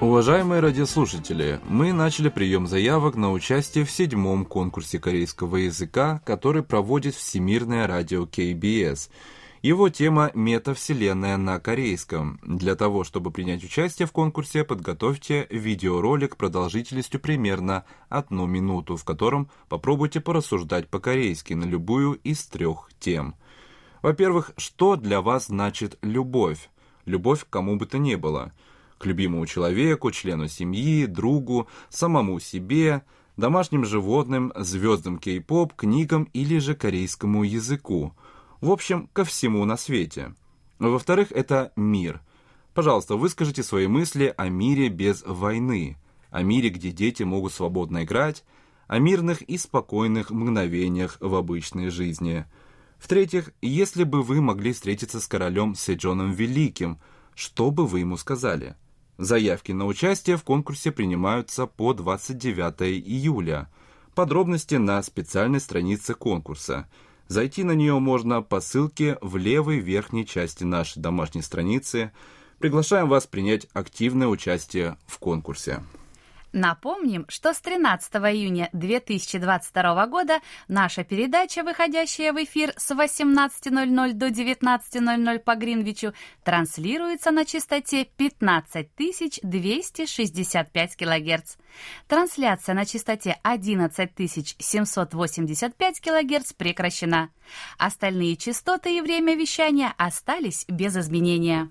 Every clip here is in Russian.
Уважаемые радиослушатели, мы начали прием заявок на участие в седьмом конкурсе корейского языка, который проводит Всемирное радио КБС. Его тема «Метавселенная на корейском». Для того, чтобы принять участие в конкурсе, подготовьте видеоролик продолжительностью примерно одну минуту, в котором попробуйте порассуждать по-корейски на любую из трех тем. Во-первых, что для вас значит любовь? Любовь к кому бы то ни было – к любимому человеку, члену семьи, другу, самому себе, домашним животным, звездам кей-поп, книгам или же корейскому языку. В общем, ко всему на свете. Во-вторых, это мир. Пожалуйста, выскажите свои мысли о мире без войны, о мире, где дети могут свободно играть, о мирных и спокойных мгновениях в обычной жизни. В-третьих, если бы вы могли встретиться с королем Седжоном Великим, что бы вы ему сказали? Заявки на участие в конкурсе принимаются по 29 июля. Подробности на специальной странице конкурса. Зайти на нее можно по ссылке в левой верхней части нашей домашней страницы. Приглашаем вас принять активное участие в конкурсе. Напомним, что с 13 июня 2022 года наша передача, выходящая в эфир с 18.00 до 19.00 по Гринвичу, транслируется на частоте 15265 кГц. Трансляция на частоте 11785 кГц прекращена. Остальные частоты и время вещания остались без изменения.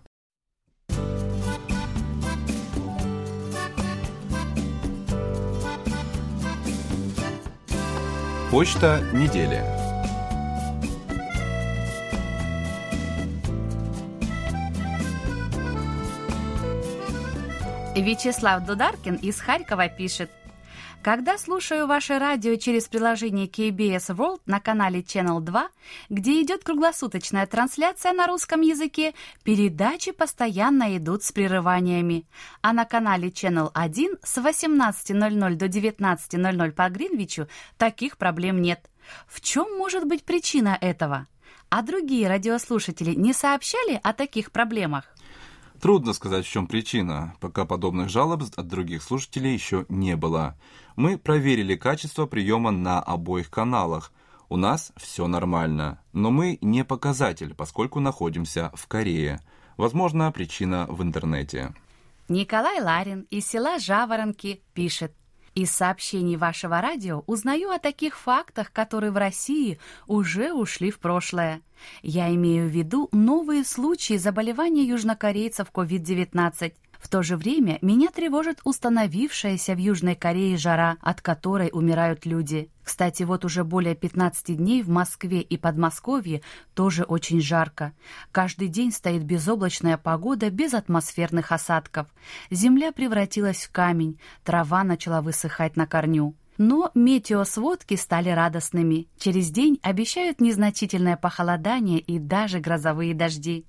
Почта недели. Вячеслав Дударкин из Харькова пишет. Когда слушаю ваше радио через приложение KBS World на канале Channel 2, где идет круглосуточная трансляция на русском языке, передачи постоянно идут с прерываниями. А на канале Channel 1 с 18.00 до 19.00 по Гринвичу таких проблем нет. В чем может быть причина этого? А другие радиослушатели не сообщали о таких проблемах? Трудно сказать, в чем причина, пока подобных жалоб от других слушателей еще не было. Мы проверили качество приема на обоих каналах. У нас все нормально, но мы не показатель, поскольку находимся в Корее. Возможно, причина в интернете. Николай Ларин из села Жаворонки пишет. Из сообщений вашего радио узнаю о таких фактах, которые в России уже ушли в прошлое. Я имею в виду новые случаи заболевания южнокорейцев COVID-19. В то же время меня тревожит установившаяся в Южной Корее жара, от которой умирают люди. Кстати, вот уже более 15 дней в Москве и Подмосковье тоже очень жарко. Каждый день стоит безоблачная погода без атмосферных осадков. Земля превратилась в камень, трава начала высыхать на корню. Но метеосводки стали радостными. Через день обещают незначительное похолодание и даже грозовые дожди.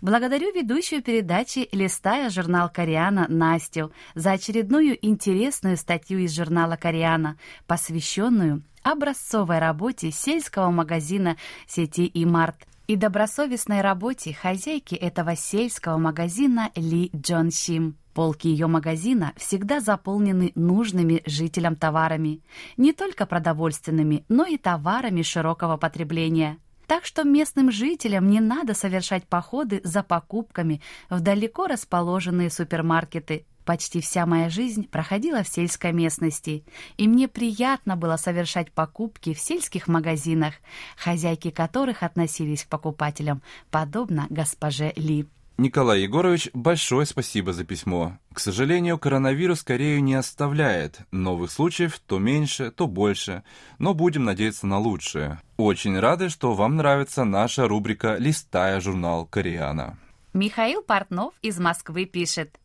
Благодарю ведущую передачи «Листая журнал Кориана» Настю за очередную интересную статью из журнала Кориана, посвященную образцовой работе сельского магазина сети «Имарт» и добросовестной работе хозяйки этого сельского магазина Ли Джон Сим. Полки ее магазина всегда заполнены нужными жителям товарами, не только продовольственными, но и товарами широкого потребления. Так что местным жителям не надо совершать походы за покупками в далеко расположенные супермаркеты. Почти вся моя жизнь проходила в сельской местности, и мне приятно было совершать покупки в сельских магазинах, хозяйки которых относились к покупателям, подобно госпоже Ли. Николай Егорович, большое спасибо за письмо. К сожалению, коронавирус Корею не оставляет. Новых случаев то меньше, то больше. Но будем надеяться на лучшее. Очень рады, что вам нравится наша рубрика «Листая журнал Кореяна». Михаил Портнов из Москвы пишет.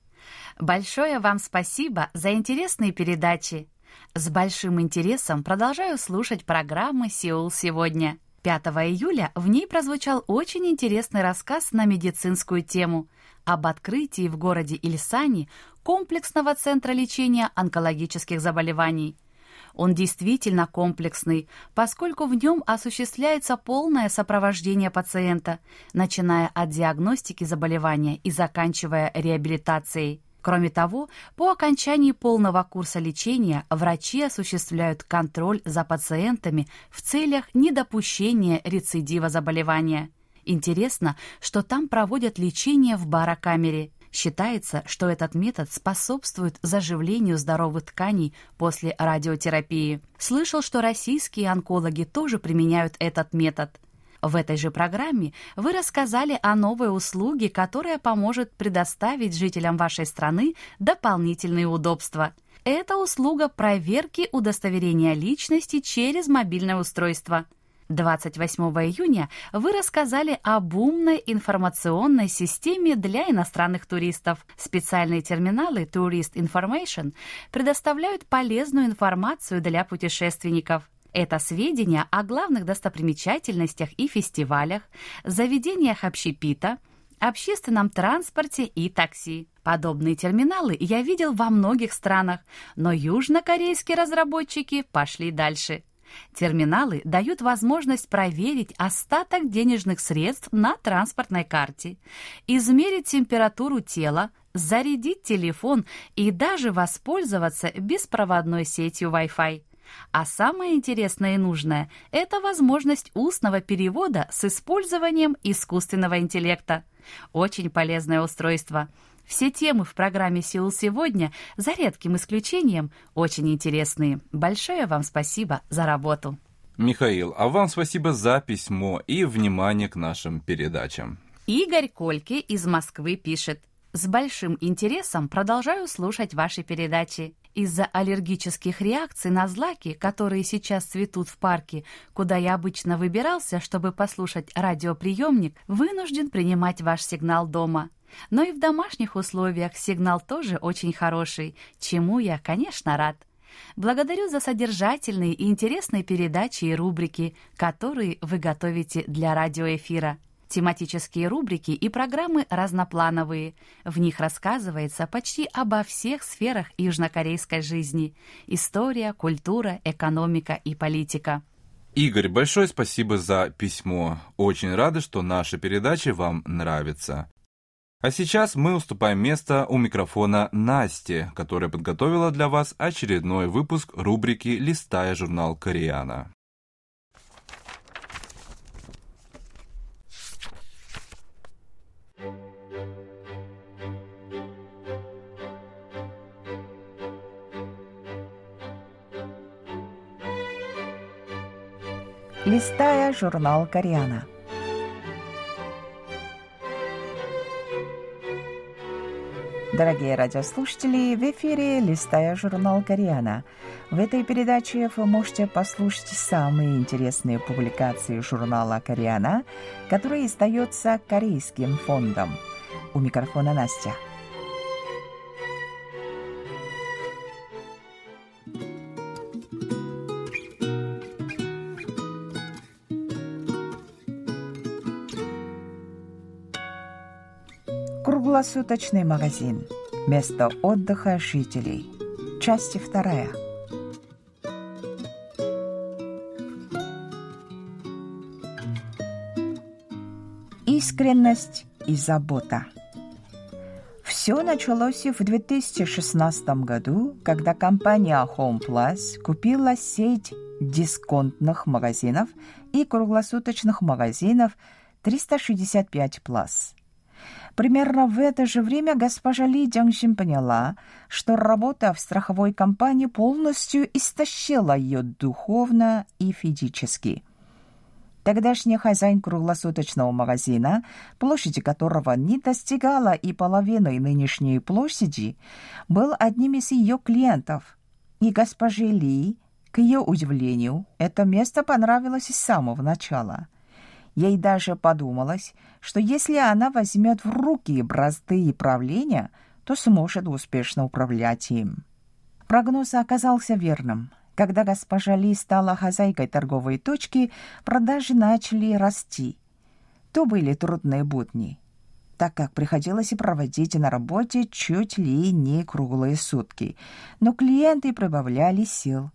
Большое вам спасибо за интересные передачи. С большим интересом продолжаю слушать программы «Сеул сегодня». 5 июля в ней прозвучал очень интересный рассказ на медицинскую тему об открытии в городе Ильсани комплексного центра лечения онкологических заболеваний. Он действительно комплексный, поскольку в нем осуществляется полное сопровождение пациента, начиная от диагностики заболевания и заканчивая реабилитацией. Кроме того, по окончании полного курса лечения врачи осуществляют контроль за пациентами в целях недопущения рецидива заболевания. Интересно, что там проводят лечение в барокамере. Считается, что этот метод способствует заживлению здоровых тканей после радиотерапии. Слышал, что российские онкологи тоже применяют этот метод – в этой же программе вы рассказали о новой услуге, которая поможет предоставить жителям вашей страны дополнительные удобства. Это услуга проверки удостоверения личности через мобильное устройство. 28 июня вы рассказали об умной информационной системе для иностранных туристов. Специальные терминалы Tourist Information предоставляют полезную информацию для путешественников. Это сведения о главных достопримечательностях и фестивалях, заведениях общепита, общественном транспорте и такси. Подобные терминалы я видел во многих странах, но южнокорейские разработчики пошли дальше. Терминалы дают возможность проверить остаток денежных средств на транспортной карте, измерить температуру тела, зарядить телефон и даже воспользоваться беспроводной сетью Wi-Fi. А самое интересное и нужное – это возможность устного перевода с использованием искусственного интеллекта. Очень полезное устройство. Все темы в программе «Сил сегодня», за редким исключением, очень интересные. Большое вам спасибо за работу. Михаил, а вам спасибо за письмо и внимание к нашим передачам. Игорь Кольки из Москвы пишет. С большим интересом продолжаю слушать ваши передачи. Из-за аллергических реакций на злаки, которые сейчас цветут в парке, куда я обычно выбирался, чтобы послушать радиоприемник, вынужден принимать ваш сигнал дома. Но и в домашних условиях сигнал тоже очень хороший, чему я, конечно, рад. Благодарю за содержательные и интересные передачи и рубрики, которые вы готовите для радиоэфира. Тематические рубрики и программы разноплановые. В них рассказывается почти обо всех сферах южнокорейской жизни. История, культура, экономика и политика. Игорь, большое спасибо за письмо. Очень рады, что наши передачи вам нравятся. А сейчас мы уступаем место у микрофона Насте, которая подготовила для вас очередной выпуск рубрики «Листая журнал Кореяна». Листая журнал Кориана. Дорогие радиослушатели, в эфире «Листая журнал Кориана». В этой передаче вы можете послушать самые интересные публикации журнала Кориана, который издается Корейским фондом. У микрофона Настя. Круглосуточный магазин. Место отдыха жителей. Часть вторая. Искренность и забота. Все началось в 2016 году, когда компания Home Plus купила сеть дисконтных магазинов и круглосуточных магазинов 365 Plus – Примерно в это же время госпожа Ли Дянгшин поняла, что работа в страховой компании полностью истощила ее духовно и физически. Тогдашний хозяин круглосуточного магазина, площадь которого не достигала и половины нынешней площади, был одним из ее клиентов. И госпоже Ли, к ее удивлению, это место понравилось с самого начала. Ей даже подумалось, что если она возьмет в руки бразды и правления, то сможет успешно управлять им. Прогноз оказался верным. Когда госпожа Ли стала хозяйкой торговой точки, продажи начали расти. То были трудные будни, так как приходилось проводить на работе чуть ли не круглые сутки. Но клиенты прибавляли сил.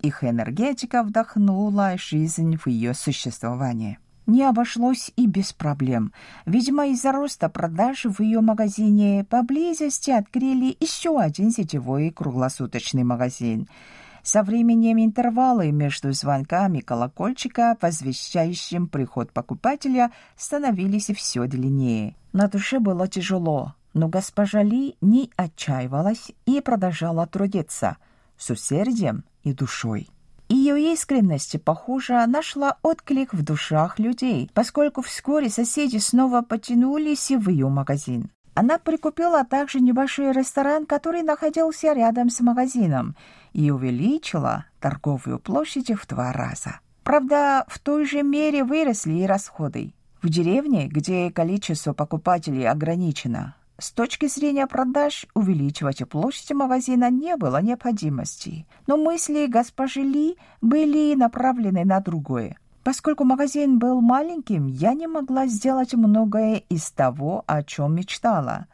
Их энергетика вдохнула жизнь в ее существование. Не обошлось и без проблем. Видимо, из-за роста продаж в ее магазине поблизости открыли еще один сетевой круглосуточный магазин — со временем интервалы между звонками колокольчика, возвещающим приход покупателя, становились все длиннее. На душе было тяжело, но госпожа Ли не отчаивалась и продолжала трудиться с усердием и душой. Ее искренность, похоже, нашла отклик в душах людей, поскольку вскоре соседи снова потянулись в ее магазин. Она прикупила также небольшой ресторан, который находился рядом с магазином, и увеличила торговую площадь в два раза. Правда, в той же мере выросли и расходы. В деревне, где количество покупателей ограничено, с точки зрения продаж увеличивать площадь магазина не было необходимости. Но мысли госпожи Ли были направлены на другое. Поскольку магазин был маленьким, я не могла сделать многое из того, о чем мечтала.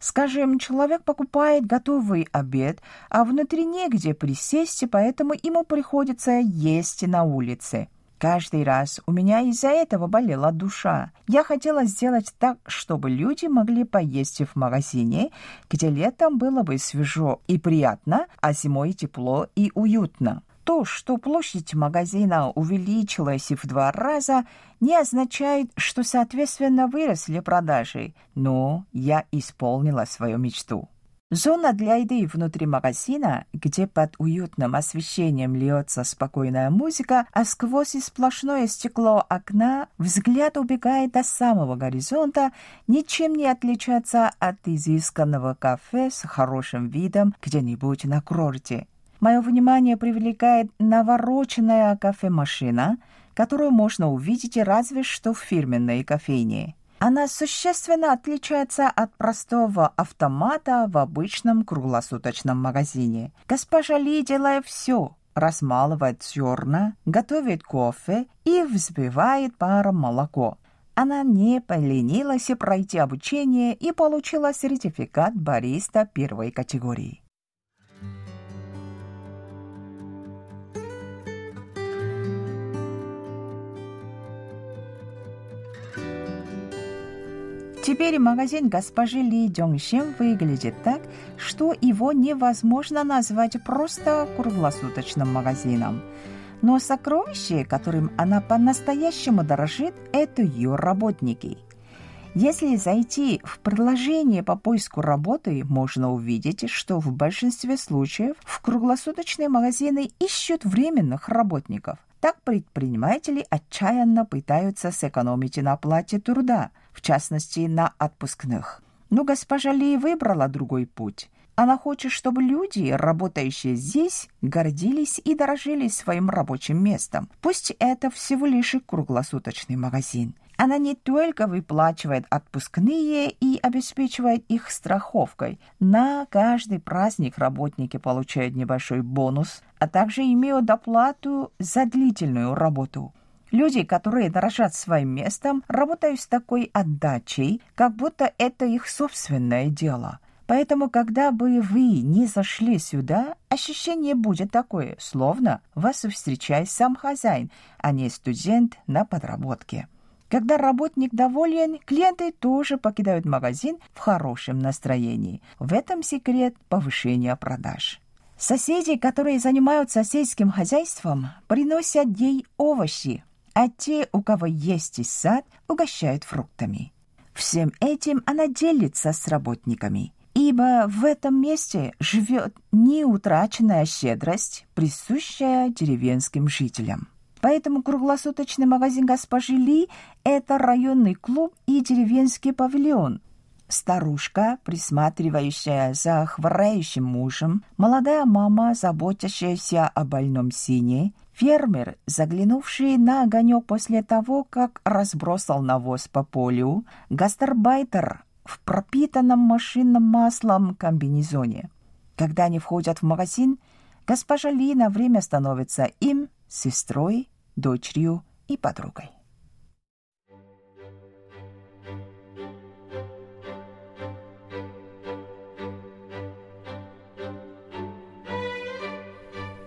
Скажем, человек покупает готовый обед, а внутри негде присесть, поэтому ему приходится есть на улице. Каждый раз у меня из-за этого болела душа. Я хотела сделать так, чтобы люди могли поесть в магазине, где летом было бы свежо и приятно, а зимой тепло и уютно. То, что площадь магазина увеличилась в два раза, не означает, что соответственно выросли продажи, но я исполнила свою мечту. Зона для еды внутри магазина, где под уютным освещением льется спокойная музыка, а сквозь сплошное стекло окна взгляд убегает до самого горизонта, ничем не отличается от изысканного кафе с хорошим видом где-нибудь на курорте. Мое внимание привлекает навороченная кофемашина, которую можно увидеть разве что в фирменной кофейне. Она существенно отличается от простого автомата в обычном круглосуточном магазине. Госпожа Ли делает все. Размалывает зерна, готовит кофе и взбивает паром молоко. Она не поленилась пройти обучение и получила сертификат бариста первой категории. Теперь магазин госпожи Ли Дёнгшин выглядит так, что его невозможно назвать просто круглосуточным магазином. Но сокровище, которым она по-настоящему дорожит, это ее работники. Если зайти в приложение по поиску работы, можно увидеть, что в большинстве случаев в круглосуточные магазины ищут временных работников. Так предприниматели отчаянно пытаются сэкономить на оплате труда – в частности, на отпускных. Но госпожа Ли выбрала другой путь. Она хочет, чтобы люди, работающие здесь, гордились и дорожили своим рабочим местом. Пусть это всего лишь круглосуточный магазин. Она не только выплачивает отпускные и обеспечивает их страховкой. На каждый праздник работники получают небольшой бонус, а также имеют доплату за длительную работу. Люди, которые дорожат своим местом, работают с такой отдачей, как будто это их собственное дело. Поэтому, когда бы вы не зашли сюда, ощущение будет такое, словно вас встречает сам хозяин, а не студент на подработке. Когда работник доволен, клиенты тоже покидают магазин в хорошем настроении. В этом секрет повышения продаж. Соседи, которые занимаются сельским хозяйством, приносят ей овощи, а те, у кого есть и сад, угощают фруктами. Всем этим она делится с работниками, ибо в этом месте живет неутраченная щедрость, присущая деревенским жителям. Поэтому круглосуточный магазин госпожи Ли – это районный клуб и деревенский павильон. Старушка, присматривающая за хворающим мужем, молодая мама, заботящаяся о больном сине – Фермер, заглянувший на огонек после того, как разбросал навоз по полю, гастарбайтер в пропитанном машинным маслом комбинезоне. Когда они входят в магазин, госпожа Ли на время становится им сестрой, дочерью и подругой.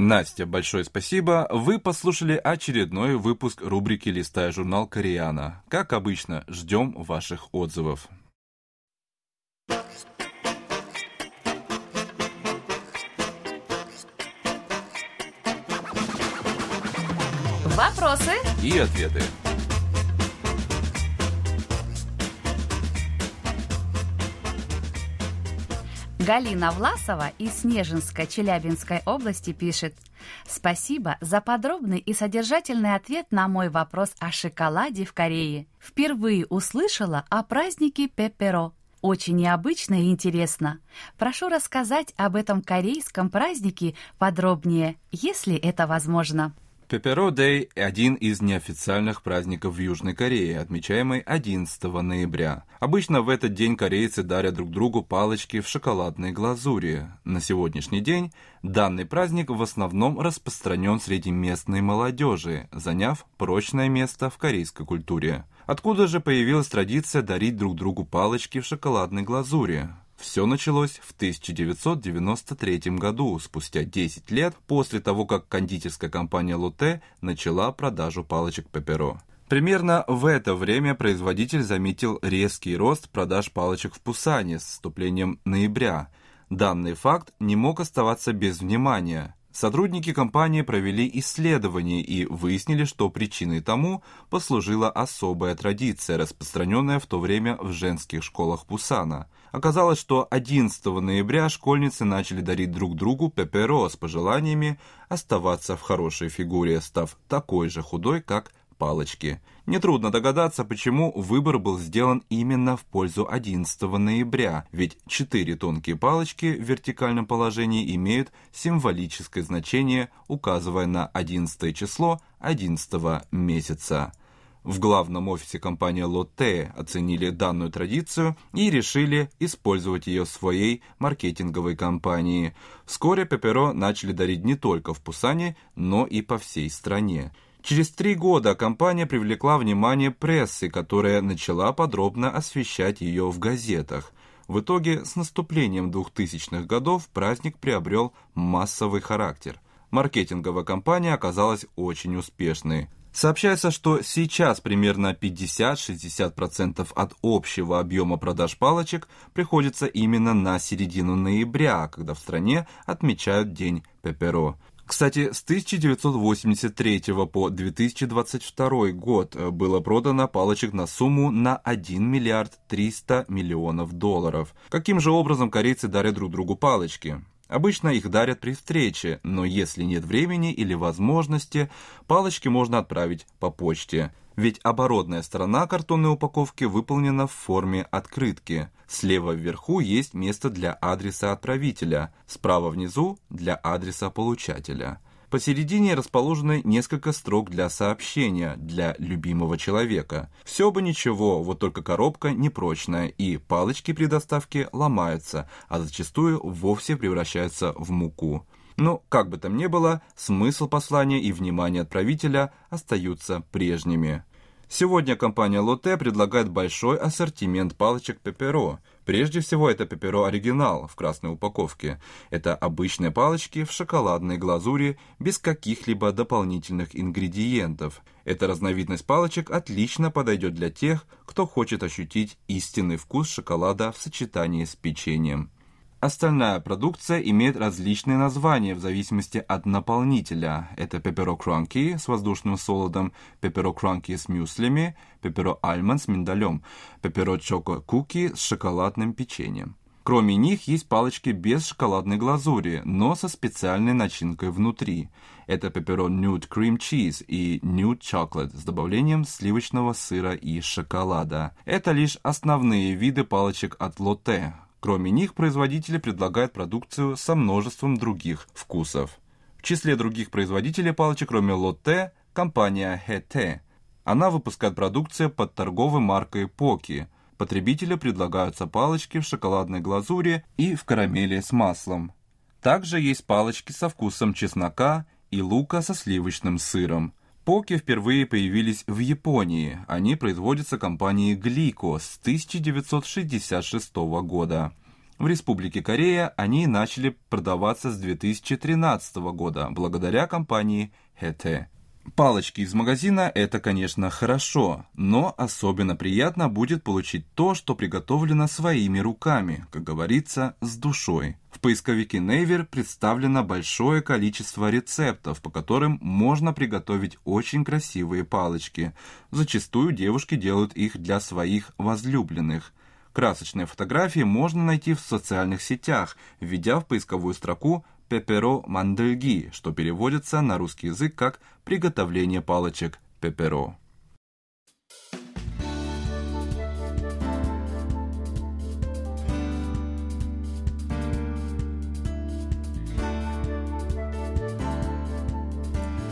Настя, большое спасибо. Вы послушали очередной выпуск рубрики «Листая журнал Кореяна». Как обычно, ждем ваших отзывов. Вопросы И ответы. Галина Власова из Снежинска-Челябинской области пишет «Спасибо за подробный и содержательный ответ на мой вопрос о шоколаде в Корее. Впервые услышала о празднике Пеперо. Очень необычно и интересно. Прошу рассказать об этом корейском празднике подробнее, если это возможно». Пеперо Дэй – один из неофициальных праздников в Южной Корее, отмечаемый 11 ноября. Обычно в этот день корейцы дарят друг другу палочки в шоколадной глазури. На сегодняшний день данный праздник в основном распространен среди местной молодежи, заняв прочное место в корейской культуре. Откуда же появилась традиция дарить друг другу палочки в шоколадной глазури? Все началось в 1993 году, спустя 10 лет после того, как кондитерская компания Лотте начала продажу палочек Пеперо. Примерно в это время производитель заметил резкий рост продаж палочек в Пусане с вступлением ноября. Данный факт не мог оставаться без внимания. Сотрудники компании провели исследование и выяснили, что причиной тому послужила особая традиция, распространенная в то время в женских школах Пусана – Оказалось, что 11 ноября школьницы начали дарить друг другу пеперо с пожеланиями оставаться в хорошей фигуре, став такой же худой, как палочки. Нетрудно догадаться, почему выбор был сделан именно в пользу 11 ноября, ведь четыре тонкие палочки в вертикальном положении имеют символическое значение, указывая на 11 число 11 месяца. В главном офисе компании Lotte оценили данную традицию и решили использовать ее в своей маркетинговой кампании. Вскоре Пеперо начали дарить не только в Пусане, но и по всей стране. Через три года компания привлекла внимание прессы, которая начала подробно освещать ее в газетах. В итоге, с наступлением 2000-х годов праздник приобрел массовый характер. Маркетинговая кампания оказалась очень успешной. Сообщается, что сейчас примерно 50-60% от общего объема продаж палочек приходится именно на середину ноября, когда в стране отмечают День Пеперо. Кстати, с 1983 по 2022 год было продано палочек на сумму на 1 миллиард 300 миллионов долларов. Каким же образом корейцы дарят друг другу палочки? Обычно их дарят при встрече, но если нет времени или возможности, палочки можно отправить по почте. Ведь оборотная сторона картонной упаковки выполнена в форме открытки. Слева вверху есть место для адреса отправителя, справа внизу для адреса получателя. Посередине расположены несколько строк для сообщения для любимого человека. Все бы ничего, вот только коробка непрочная, и палочки при доставке ломаются, а зачастую вовсе превращаются в муку. Но, как бы там ни было, смысл послания и внимание отправителя остаются прежними. Сегодня компания Lotte предлагает большой ассортимент палочек Пеперо – Прежде всего, это пеперо оригинал в красной упаковке. Это обычные палочки в шоколадной глазури без каких-либо дополнительных ингредиентов. Эта разновидность палочек отлично подойдет для тех, кто хочет ощутить истинный вкус шоколада в сочетании с печеньем. Остальная продукция имеет различные названия в зависимости от наполнителя. Это пеперо кранки с воздушным солодом, пеперо кранки с мюслями, пеперо альмонд с миндалем, пеперо чоко куки с шоколадным печеньем. Кроме них есть палочки без шоколадной глазури, но со специальной начинкой внутри. Это Cheese и Nude Chocolate с добавлением сливочного сыра и шоколада. Это лишь основные виды палочек от Lotte. Кроме них, производители предлагают продукцию со множеством других вкусов. В числе других производителей палочек, кроме Lotte, компания Hete. Она выпускает продукцию под торговой маркой Poki. Потребителю предлагаются палочки в шоколадной глазури и в карамели с маслом. Также есть палочки со вкусом чеснока и лука со сливочным сыром. Поки впервые появились в Японии. Они производятся компанией Glico с 1966 года. В Республике Корея они начали продаваться с 2013 года благодаря компании Hete. Палочки из магазина – это, конечно, хорошо, но особенно приятно будет получить то, что приготовлено своими руками, как говорится, с душой. В поисковике Naver представлено большое количество рецептов, по которым можно приготовить очень красивые палочки. Зачастую девушки делают их для своих возлюбленных. Красочные фотографии можно найти в социальных сетях, введя в поисковую строку пеперо мандельги, что переводится на русский язык как «приготовление палочек пеперо».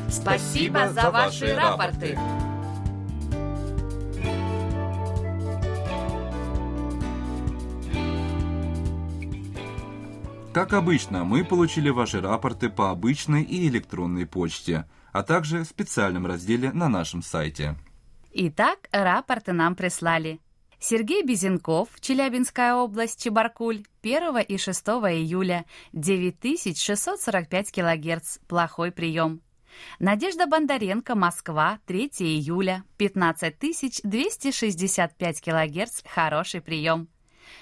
Спасибо за ваши рапорты. Как обычно, мы получили ваши рапорты по обычной и электронной почте, а также в специальном разделе на нашем сайте. Итак, рапорты нам прислали. Сергей Безенков, Челябинская область, Чебаркуль, 1 и 6 июля, 9645 килогерц, плохой прием. Надежда Бондаренко, Москва, 3 июля, 15265 килогерц, хороший прием.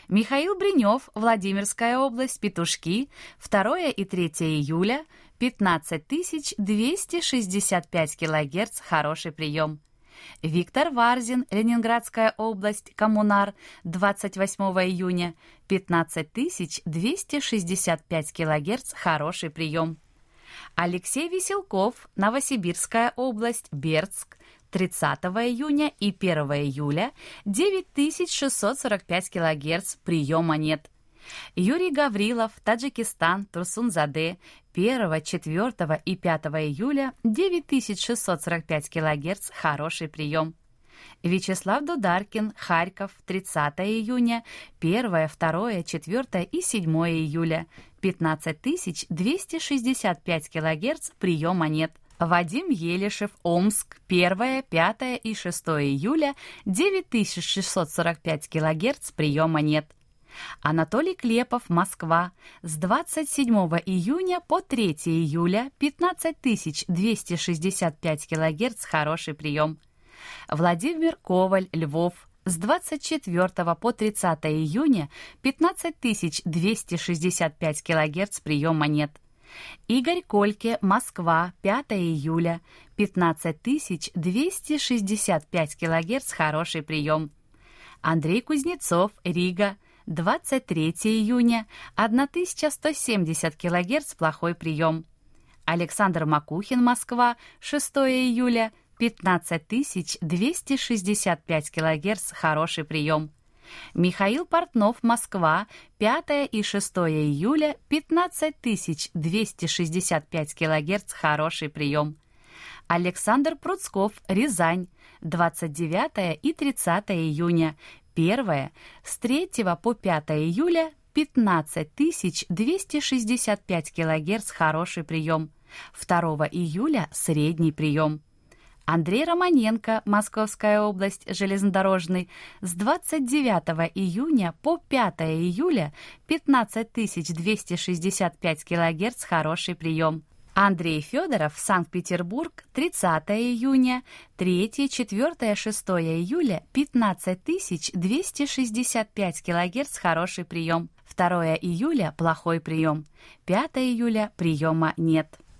Михаил Бринев, Владимирская область, Петушки, 2 и 3 июля, 15265 килогерц, хороший прием. Виктор Варзин, Ленинградская область, Коммунар, 28 июня, 15265 килогерц, хороший прием. Алексей Веселков, Новосибирская область, Бердск, 30 июня и 1 июля 9645 кГц прием монет. Юрий Гаврилов, Таджикистан, Турсунзаде, 1, 4 и 5 июля 9645 кГц хороший прием. Вячеслав Дударкин, Харьков, 30 июня, 1, 2, 4 и 7 июля, 15265 кГц прием монет. Вадим Елишев, Омск, 1, 5 и 6 июля, 9645 кГц приема нет. Анатолий Клепов, Москва, с 27 июня по 3 июля, 15265 кГц хороший прием. Владимир Коваль, Львов, с 24 по 30 июня 15265 кГц прием монет. Игорь Кольке, Москва, 5 июля, 15265 кГц, хороший прием. Андрей Кузнецов, Рига, 23 июня, 1170 кГц, плохой прием. Александр Макухин, Москва, 6 июля, 15265 кГц, хороший прием. Михаил Портнов, Москва, 5 и 6 июля, 15265 кГц, хороший прием. Александр Пруцков, Рязань, 29 и 30 июня, 1 с 3 по 5 июля, 15265 кГц, хороший прием. 2 июля, средний прием. Андрей Романенко, Московская область, железнодорожный, с 29 июня по 5 июля 15 265 кГц хороший прием. Андрей Федоров, Санкт-Петербург, 30 июня, 3, 4, 6 июля, 15 265 кГц хороший прием. 2 июля плохой прием. 5 июля приема нет.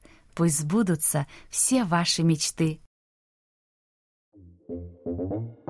– Пусть сбудутся все ваши мечты. Thank you.